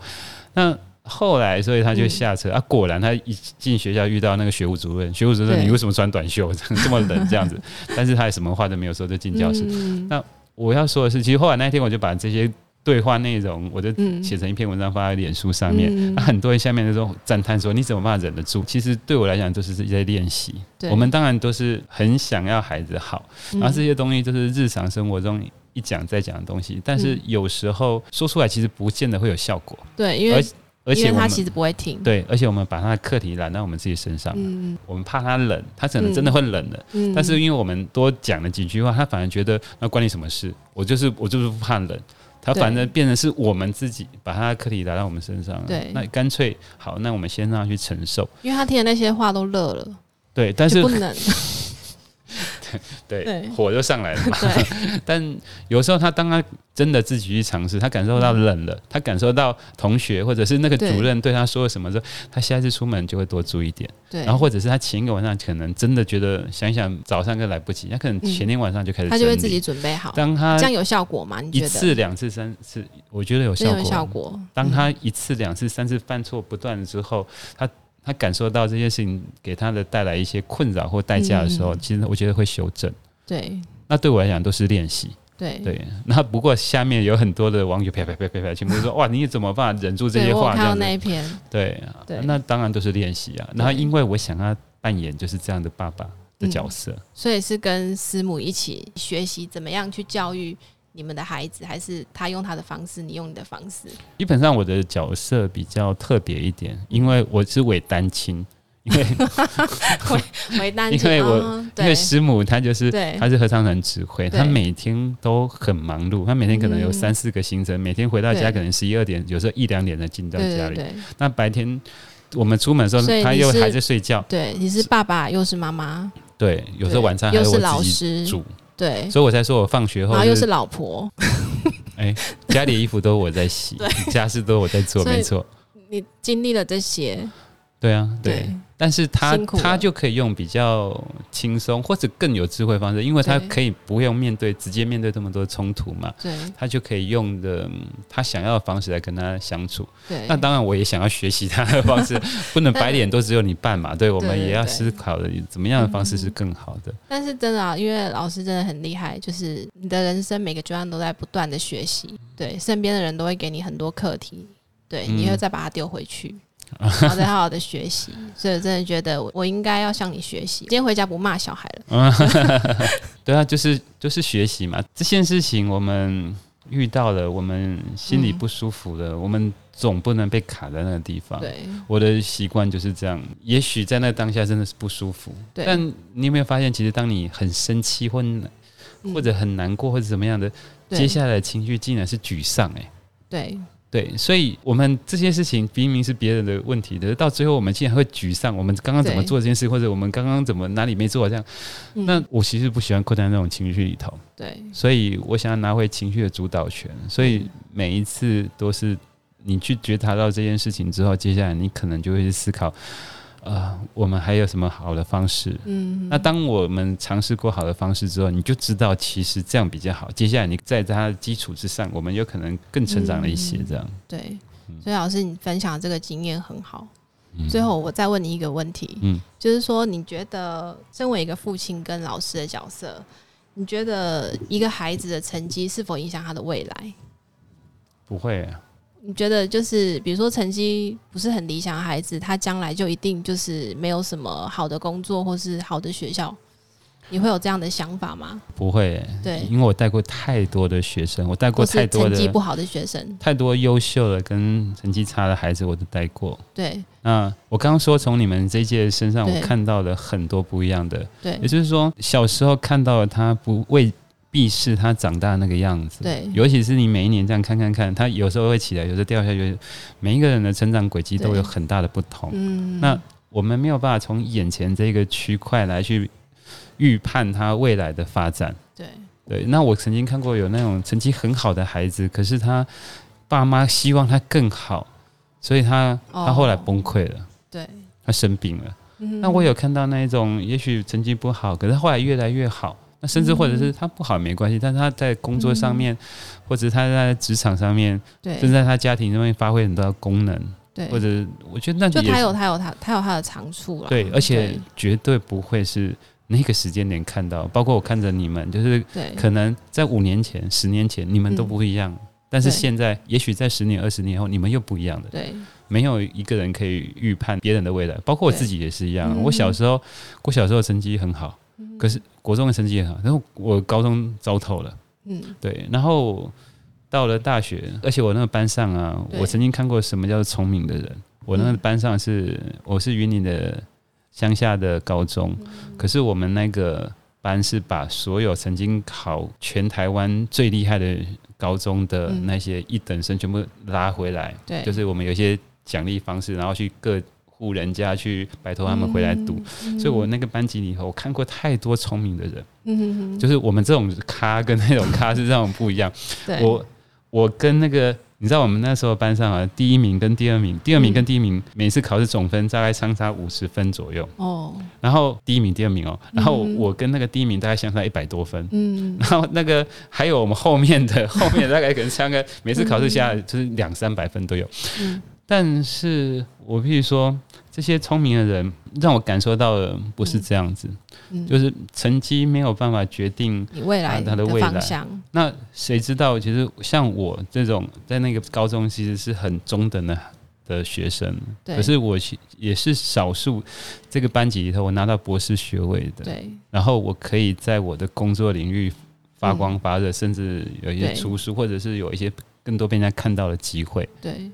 那后来，所以他就下车、啊，果然他一进学校遇到那个学务主任，学务主任，对。你为什么穿短袖，这么冷这样子？但是他也什么话都没有说，就进教室。嗯。那我要说的是，其实后来那天我就把这些对话内容，我就嗯写成一篇文章发在脸书上面。嗯啊很多人下面那种赞叹说：“你怎么办法忍得住？”其实对我来讲，就是在练习。我们当然都是很想要孩子好，嗯然后这些东西都是日常生活中一讲再讲的东西，但是有时候说出来其实不见得会有效果。对，因为而而且他其实不会听。对，而且我们把他的课题揽到我们自己身上，嗯我们怕他冷，他可能真的会冷的。嗯但是因为我们多讲了几句话，他反而觉得那关你什么事？我就是我就是不怕冷。他反正变成是我们自己把他的课题拿到我们身上了，对。那干脆好，那我们先让他去承受，因为他听的那些话都乐了，对，但是不能 对对火就上来了嘛。但有时候他当他真的自己去尝试，他感受到冷了，他感受到同学或者是那个主任对他说了什么之后，他下一次出门就会多注意点。对，然后或者是他前一个晚上可能真的觉得想想早上更来不及，他可能前天晚上就开始、他就会自己。准备好，当他这样有效果吗？你一觉得？次、两次、三次，我觉得有效果。有效果。当他一次、两次、三次犯错不断之后，他他感受到这件事情给他的带来一些困扰或代价的时候，嗯。其实我觉得会修正。对。那对我来讲都是练习，对。对。那不过下面有很多的网友啪啪啪啪啪，全部说哇，你怎么办？忍住这，些话？看到那一篇，对对。那当然都是练习啊。然后因为我想要扮演就是这样的爸爸的角色，所以是跟师母一起学习怎么样去教育你们的孩子，还是他用他的方式，你用你的方式？基本上我的角色比较特别一点，因为我是伪单亲，因为 为单 因为我哦因为师母她就是对。她是合唱团指挥，她每天都很忙碌，她每天可能有嗯。三四个行程，每天回到家可能十一二点，有时候一两点才进到家里。那白天我们出门的时候她又还在睡觉，对，你是爸爸又是妈妈，对，有时候晚餐还又是老有我自己师，煮，对，所以我才说我放学后然后又是老婆，哎，家里衣服都我在洗，家事都我在做，没错，你经历了这些，对啊，对。对但是他他就可以用比较轻松或者更有智慧方式，因为他可以不用面对直接面对这么多冲突嘛，对。他就可以用的嗯他想要的方式来跟他相处。对，那当然，我也想要学习他的方式，不能白脸都只有你办嘛。对，我们也要思考的怎么样的方式是更好的。但是真的啊，因为老师真的很厉害，就是你的人生每个阶段都在不断的学习，对，身边的人都会给你很多课题，对，嗯你会再把它丢回去，然后再好好的学习。所以真的觉得我我应该要向你学习。今天回家不骂小孩了，对啊，就是就是学习嘛。这件事情我们遇到了，我们心里嗯不舒服了，我们总不能被卡在那个地方。对。我的习惯就是这样，也许在那当下真的是不舒服，对。但你有没有发现，其实当你很生气或嗯。或者很难过或者怎么样的，对。接下来的情绪竟然是沮丧、欸，对对，所以我们这些事情明明是别人的问题，可是到最后我们竟然会沮丧。我们刚刚怎么做这件事，或者我们刚刚怎么哪里没做好，这样，嗯那我其实不喜欢困在那种情绪里头，对所以我想要拿回情绪的主导权。所以每一次都是你去觉察到这件事情之后，接下来你可能就会去思考，呃，我们还有什么好的方式？嗯，那当我们尝试过好的方式之后，你就知道其实这样比较好。接下来你在它的基础之上，我们有可能更成长了一些，这样。对，所以老师你分享这个经验很好。嗯最后我再问你一个问题，嗯就是说你觉得身为一个父亲跟老师的角色，你觉得一个孩子的成绩是否影响他的未来？不会、啊，你觉得就是比如说成绩不是很理想的孩子，他将来就一定就是没有什么好的工作或是好的学校？你会有这样的想法吗？不会、欸。对因为我带过太多的学生，我带过太多的成绩不好的学生？太多优秀的跟成绩差的孩子，我都带过。对那我刚刚说，从你们这一届身上，我看到了很多不一样的，对也就是说，小时候看到了他不未必是他长大那个样子。对尤其是你每一年这样看看看，他有时候会起来，有时候掉下去，每一个人的成长轨迹都有很大的不同。嗯，那我们没有办法从眼前这个区块来去预判他未来的发展。对对，那我曾经看过有那种成绩很好的孩子，可是他爸妈希望他更好，所以他他后来哦崩溃了，对，他生病了。嗯那我有看到那一种，也许成绩不好，可是后来越来越好。那甚至或者是他不好没关系，但是他在工作上面，或者他在职场上面，对。甚至在他家庭上面发挥很多的功能，对，或者我觉得那就他有他有他他有他的长处了。对，而且对。绝对不会是那个时间点看到。包括我看着你们，就是对。可能在五年前、十年前你们都嗯不一样，但是对现在也许在十年、二十年后，你们又不一样的。对。没有一个人可以预判别人的未来，包括我对。自己也是一样。嗯。我小时候，我小时候成绩很好，可是国中的成绩也好，然后我高中糟透了。嗯。对，然后到了大学，而且我那个班上啊，我曾经看过什么叫做聪明的人。我那个班上是，我是云林的乡下的高中，可是我们那个班是把所有曾经考全台湾最厉害的高中的嗯。那些一等生全部拉回来，对，就是我们有一些奖励方式，然后去各户人家去拜托他们回来读。嗯所以我那个班级里头，我看过太多聪明的人，嗯，就是我们这种咖跟那种咖是这种不一样。对，我我跟那个，你知道我们那时候班上啊，第一名跟第二名，第二名跟第一名每次考试总分大概相差五十分左右，哦，然后第一名、第二名哦，然后嗯我跟那个第一名大概相差一百多分。嗯，然后那个还有我们后面的 后面大概可能相个每次考试下来就是两三百分都有，嗯但是我必须说，这些聪明的人让我感受到的不是这样子，嗯。就是成绩没有办法决定你未来他他的未来，那谁知道？其实像我这种在那个高中其实是很中等的的学生，可是我其也是少数这个班级里头我拿到博士学位的，对，然后我可以在我的工作领域发光发热，甚至有一些对。出书，或者是有一些更多被人家看到的机会。对，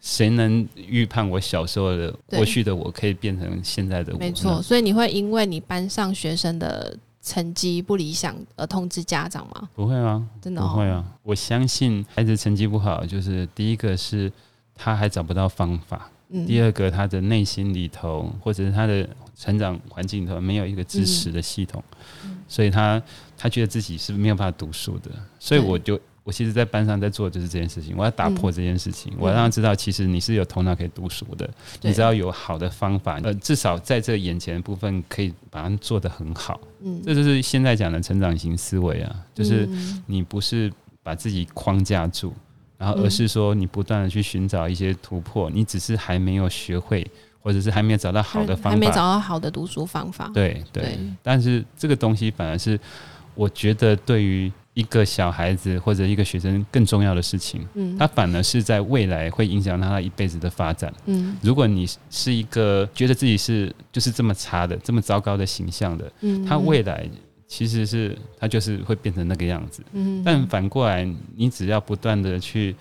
谁能预判我小时候的过去的我可以变成现在的我？没错。，所以你会因为你班上学生的成绩不理想而通知家长吗？不会啊，真的、哦、不会啊。我相信孩子成绩不好，就是第一个是他还找不到方法，嗯，第二个他的内心里头或者是他的成长环境里头没有一个支持的系统，嗯所以他他觉得自己是没有办法读书的，所以我就。我其实，在班上在做的就是这件事情，我要打破这件事情，我要嗯让他知道，其实你是有头脑可以读书的，对你只要有好的方法，呃，至少在这眼前的部分可以把它做得很好。嗯，这就是现在讲的成长型思维啊，就是嗯你不是把自己框架住，然后而是说你不断的去寻找一些突破，你只是还没有学会，或者是还没有找到好的方法还没找。到好的读书方法。对对对，但是这个东西反而是我觉得对于一个小孩子或者一个学生更重要的事情，嗯，他反而是在未来会影响到他一辈子的发展。嗯。如果你是一个觉得自己是就是这么差的、这么糟糕的形象的，嗯，他未来其实是他就是会变成那个样子。嗯，但反过来，你只要不断的去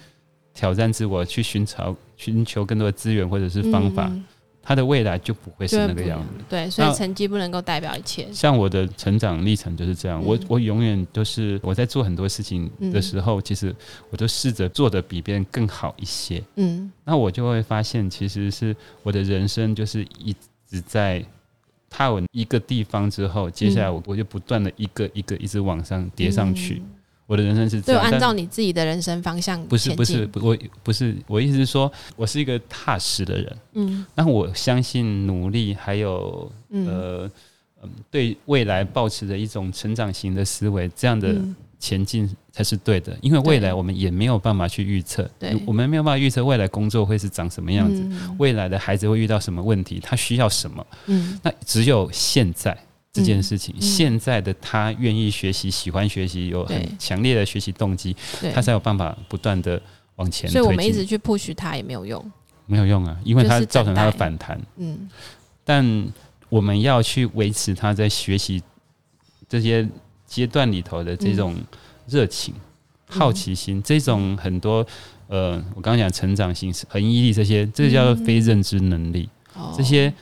挑战自我，去寻找、寻求更多的资源或者是方法，嗯他的未来就不会是那个样子。对，所以成绩不能够代表一切。像我的成长历程就是这样，我嗯我永远都是我在做很多事情的时候，其实我都试着做的比别人更好一些。嗯那我就会发现，其实是我的人生就是一直在踏稳一个地方之后，接下来我我就不断的一个一个一直往上叠上去。嗯我的人生是这对，样，但按照你自己的人生方向不是不是我不是我意思是说，我是一个踏实的人，嗯。那我相信努力还有嗯。呃嗯对未来保持着一种成长型的思维，这样的嗯。前进才是对的，因为未来我们也没有办法去预测对，我们没有办法预测未来工作会是长什么样子，嗯。未来的孩子会遇到什么问题，他需要什么，嗯。那只有现在。这件事情，嗯现在的他愿意学习，喜欢学习，有很强烈的学习动机，他才有办法不断的往前。所以我们一直去 push 他也没有用。没有用啊，因为他造成他的反弹。嗯但我们要去维持他在学习这些阶段里头的这种热情、好奇心，这种很多呃，我刚刚讲成长性、恒毅力这些，这叫做非认知能力。哦这些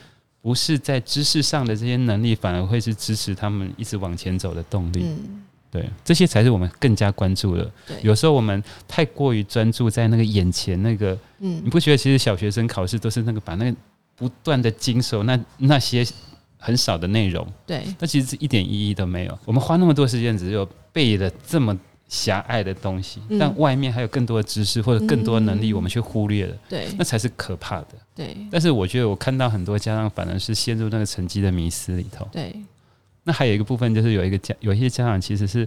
不是在知识上的这些能力，反而会是支持他们一直往前走的动力。嗯对，这些才是我们更加关注的。对有时候我们太过于专注在那个眼前那个嗯你嗯不觉得其实小学生考试都是那个把那个不断的经手那那些很少的内容，对那其实是一点意义都没有。我们花那么多时间，只有背了这么狭隘的东西，嗯。但外面还有更多的知识或者更多的能力，嗯。我们却忽略了，对。那才是可怕的。对。但是我觉得我看到很多家长反而是陷入那个成绩的迷失里头。对。那还有一个部分就是有一个家有一些家长其实是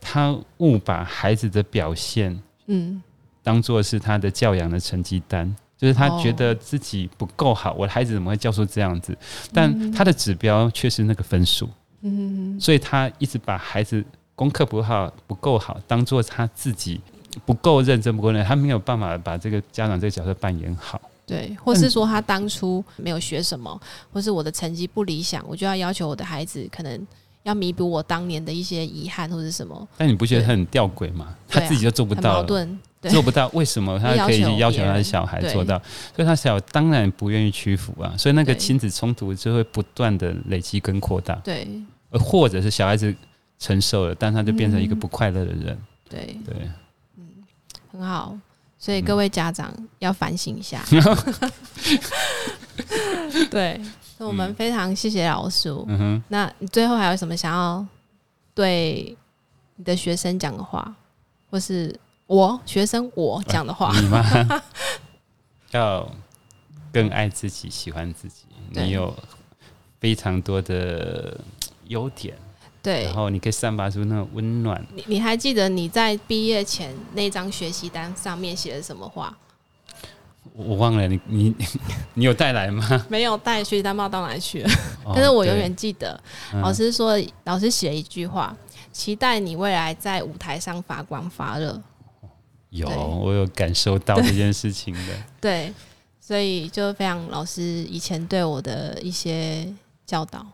他误把孩子的表现嗯。当做是他的教养的成绩单，就是他哦觉得自己不够好，我的孩子怎么会教出这样子？但他的指标却是那个分数，嗯所以他一直把孩子功课不好、不够好当做他自己不够认真、不够认真，他没有办法把这个家长这个角色扮演好。对，或是说他当初没有学什么，或是我的成绩不理想，我就要要求我的孩子可能要弥补我当年的一些遗憾或者什么，但你不觉得他很吊诡吗？他自己就做不到了，矛盾。对做不到，为什么他可以要要求他的小孩做到？所以他小孩当然不愿意屈服啊，所以那个亲子冲突就会不断的累积跟扩大，对呃，或者是小孩子承受了，但他就变成一个嗯不快乐的人，对，对。嗯很好。所以嗯各位家长要反省一下。对，那我们嗯非常谢谢老师。嗯哼，那你最后还有什么想要对你的学生讲的话，或是我学生我讲的话？你吗？要更爱自己，喜欢自己。你有非常多的优点，对然，后你可以散发出那种温暖。你你还记得你在毕业前那张学习单上面写的什么话？我我忘了你你 你有带来吗？没有带学习单，不知道到哪里去了。哦但是我永远记得，嗯老师说，老师写了一句话：期待你未来在舞台上发光发热。有我有感受到这件事情的。对，所以就非常老师以前对我的一些教导。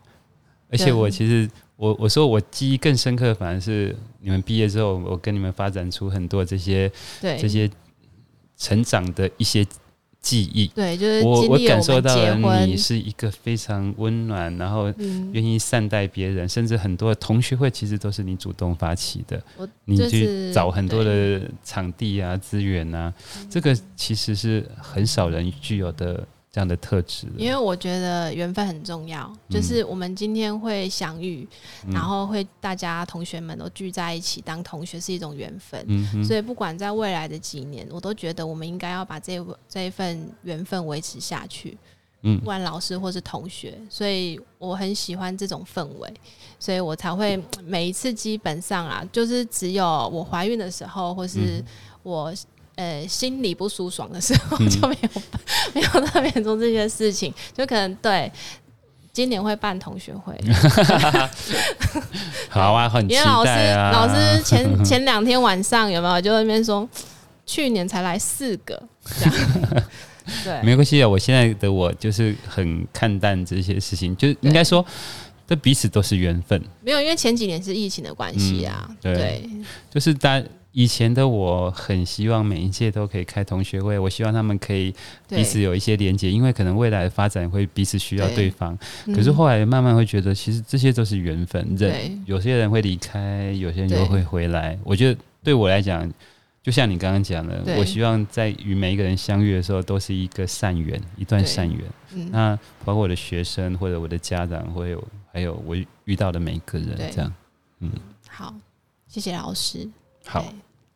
而且我其实我我说我记忆更深刻，反而是你们毕业之后，我跟你们发展出很多这些对，这些成长的一些记忆。对，就是我我感受到了你，是一个非常温暖，然后嗯，愿意善待别人，甚至很多同学会其实都是你主动发起的。你就是去找很多的场地啊、资源啊，这个其实是很少人具有的这样的特质。因为我觉得缘分很重要，就是我们今天会相遇，嗯然后会大家同学们都聚在一起当同学是一种缘分。嗯，所以不管在未来的几年，我都觉得我们应该要把这这一份缘分维持下去。嗯不管老师或是同学，所以我很喜欢这种氛围，所以我才会每一次基本上啊，就是只有我怀孕的时候，或是我呃心里不舒爽的时候，嗯 就没有没有特别做这些事情，就可能对。今年会办同学会，好啊，很期因为老师、待啊。老师前 前两天晚上有没有就在那边说，去年才来四个，这样对，没关系啊，我现在的我就是很看淡这些事情，就应该说，这彼此都是缘分。没有，因为前几年是疫情的关系啊，嗯对对就是大以前的我很希望每一届都可以开同学会，我希望他们可以彼此有一些连接，因为可能未来的发展会彼此需要对对。方。嗯。可是后来慢慢会觉得，其实这些都是缘分，对。人有些人会离开，有些人又会回来。我觉得对我来讲，就像你刚刚讲的，我希望在与每一个人相遇的时候，都是一个善缘，一段善缘。嗯，那包括我的学生或者我的家长，会有还有我遇到的每一个人，这样。嗯。好，谢谢老师，好，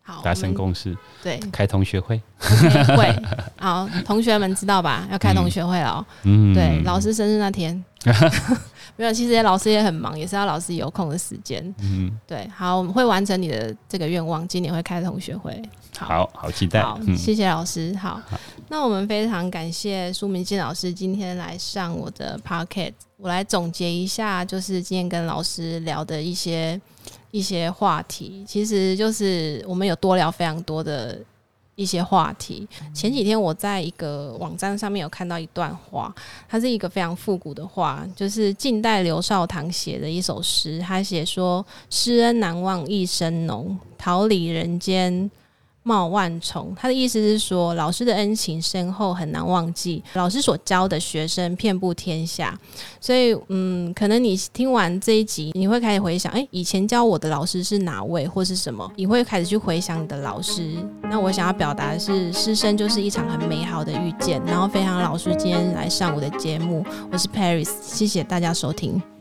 好，达成共识，对开同学会。会，好，同学们知道吧？要开同学会了哦。嗯对，老师生日那天，没有，其实老师也很忙，也是要老师有空的时间。嗯，对，好，我们会完成你的这个愿望，今年会开同学会。好好期待。好，嗯，谢谢老师。好好，那我们非常感谢苏明进老师今天来上我的 p o c k e t 我来总结一下，就是今天跟老师聊的一些一些话题，其实就是我们有多聊非常多的一些话题。前几天我在一个网站上面有看到一段话，它是一个非常复古的话，就是近代刘少棠写的一首诗，他写说：“师恩难忘一生浓，桃李人间。”貌万重，他的意思是说，老师的恩情深厚，很难忘记。老师所教的学生遍布天下，所以，嗯，可能你听完这一集，你会开始回想，诶，以前教我的老师是哪位，或是什么？你会开始去回想你的老师。那我想要表达的是，师生就是一场很美好的遇见。然后，非常老师今天来上我的节目，我是 Paris，谢谢大家收听。